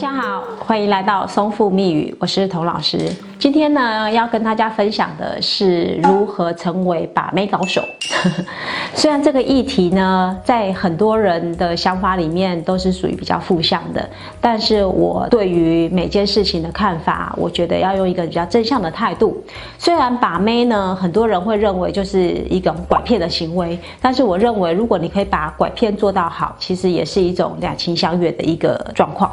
大家好，欢迎来到松富密语，我是童老师。今天呢，要跟大家分享的是如何成为把妹高手。虽然这个议题呢，在很多人的想法里面都是属于比较负向的，但是我对于每件事情的看法，我觉得要用一个比较正向的态度。虽然把妹呢，很多人会认为就是一种拐骗的行为，但是我认为，如果你可以把拐骗做到好，其实也是一种两情相悦的一个状况。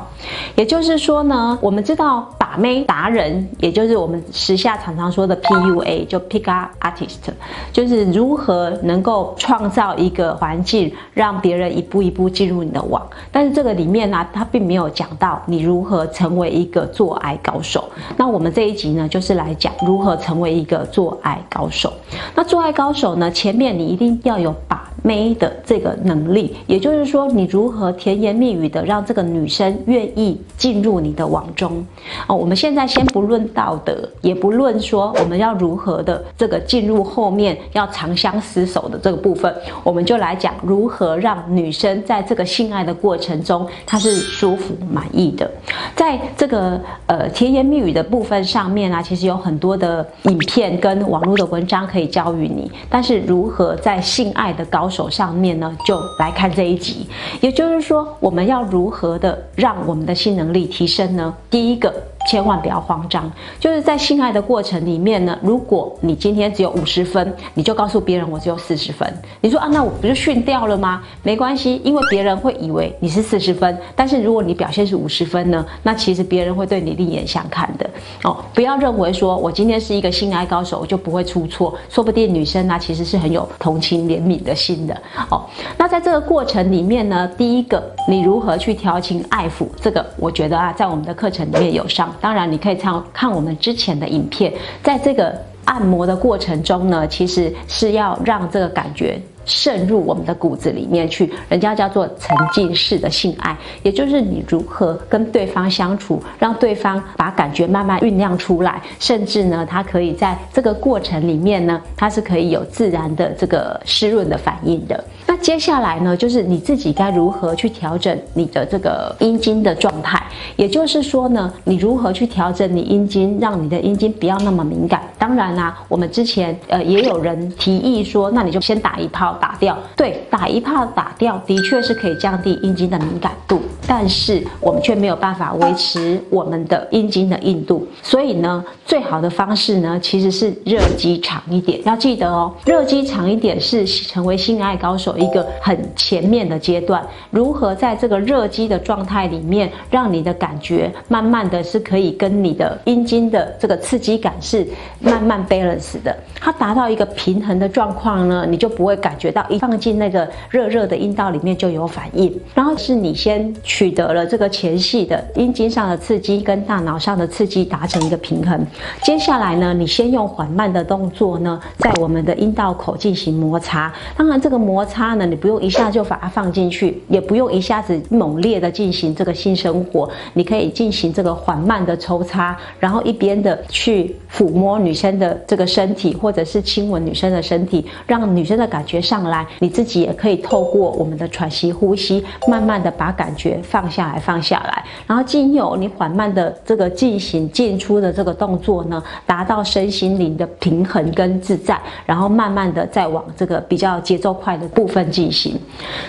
也就是说呢，我们知道把妹达人，也就是我们时下常常说的 PUA，就 Pick Up Artist，就是如何能够创造一个环境，让别人一步一步进入你的网。但是这个里面呢，他并没有讲到你如何成为一个做爱高手。那我们这一集呢，就是来讲如何成为一个做爱高手。那做爱高手呢，前面你一定要有把。妹的这个能力，也就是说，你如何甜言蜜语的让这个女生愿意进入你的网中哦。我们现在先不论道德，也不论说我们要如何的这个进入后面要长相厮守的这个部分，我们就来讲如何让女生在这个性爱的过程中，她是舒服满意的。在这个呃甜言蜜语的部分上面啊，其实有很多的影片跟网络的文章可以教育你，但是如何在性爱的高手上面呢，就来看这一集。也就是说，我们要如何的让我们的性能力提升呢？第一个。千万不要慌张，就是在性爱的过程里面呢，如果你今天只有五十分，你就告诉别人我只有四十分。你说啊，那我不就训掉了吗？没关系，因为别人会以为你是四十分，但是如果你表现是五十分呢，那其实别人会对你另眼相看的哦。不要认为说我今天是一个性爱高手，我就不会出错，说不定女生呢其实是很有同情怜悯的心的哦。那在这个过程里面呢，第一个你如何去调情爱抚，这个我觉得啊，在我们的课程里面有上。当然，你可以看看我们之前的影片，在这个按摩的过程中呢，其实是要让这个感觉渗入我们的骨子里面去。人家叫做沉浸式的性爱，也就是你如何跟对方相处，让对方把感觉慢慢酝酿出来，甚至呢，他可以在这个过程里面呢，它是可以有自然的这个湿润的反应的。接下来呢，就是你自己该如何去调整你的这个阴茎的状态，也就是说呢，你如何去调整你阴茎，让你的阴茎不要那么敏感。当然啦，我们之前呃也有人提议说，那你就先打一炮打掉。对，打一炮打掉的确是可以降低阴茎的敏感度，但是我们却没有办法维持我们的阴茎的硬度。所以呢，最好的方式呢，其实是热机长一点。要记得哦，热机长一点是成为性爱高手。一一个很前面的阶段，如何在这个热机的状态里面，让你的感觉慢慢的是可以跟你的阴茎的这个刺激感是慢慢 balance 的，它达到一个平衡的状况呢，你就不会感觉到一放进那个热热的阴道里面就有反应。然后是你先取得了这个前戏的阴茎上的刺激跟大脑上的刺激达成一个平衡，接下来呢，你先用缓慢的动作呢，在我们的阴道口进行摩擦，当然这个摩擦。呢，你不用一下就把它放进去，也不用一下子猛烈的进行这个性生活，你可以进行这个缓慢的抽插，然后一边的去抚摸女生的这个身体，或者是亲吻女生的身体，让女生的感觉上来，你自己也可以透过我们的喘息呼吸，慢慢的把感觉放下来，放下来，然后经由你缓慢的这个进行进出的这个动作呢，达到身心灵的平衡跟自在，然后慢慢的再往这个比较节奏快的部分。进行，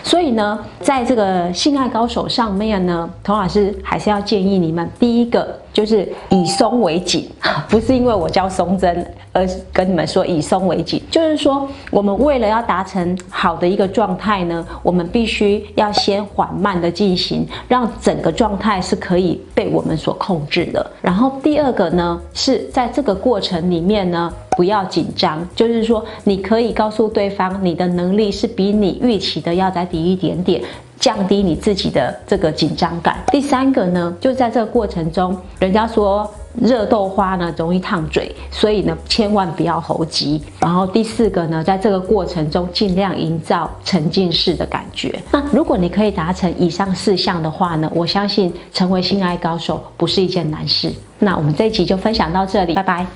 所以呢，在这个性爱高手上面呢，童老师还是要建议你们，第一个就是以松为紧，不是因为我教松针，而跟你们说以松为紧，就是说我们为了要达成好的一个状态呢，我们必须要先缓慢的进行，让整个状态是可以被我们所控制的。然后第二个呢，是在这个过程里面呢。不要紧张，就是说，你可以告诉对方，你的能力是比你预期的要再低一点点，降低你自己的这个紧张感。第三个呢，就在这个过程中，人家说热豆花呢容易烫嘴，所以呢千万不要猴急。然后第四个呢，在这个过程中尽量营造沉浸式的感觉。那如果你可以达成以上四项的话呢，我相信成为性爱高手不是一件难事。那我们这一集就分享到这里，拜拜。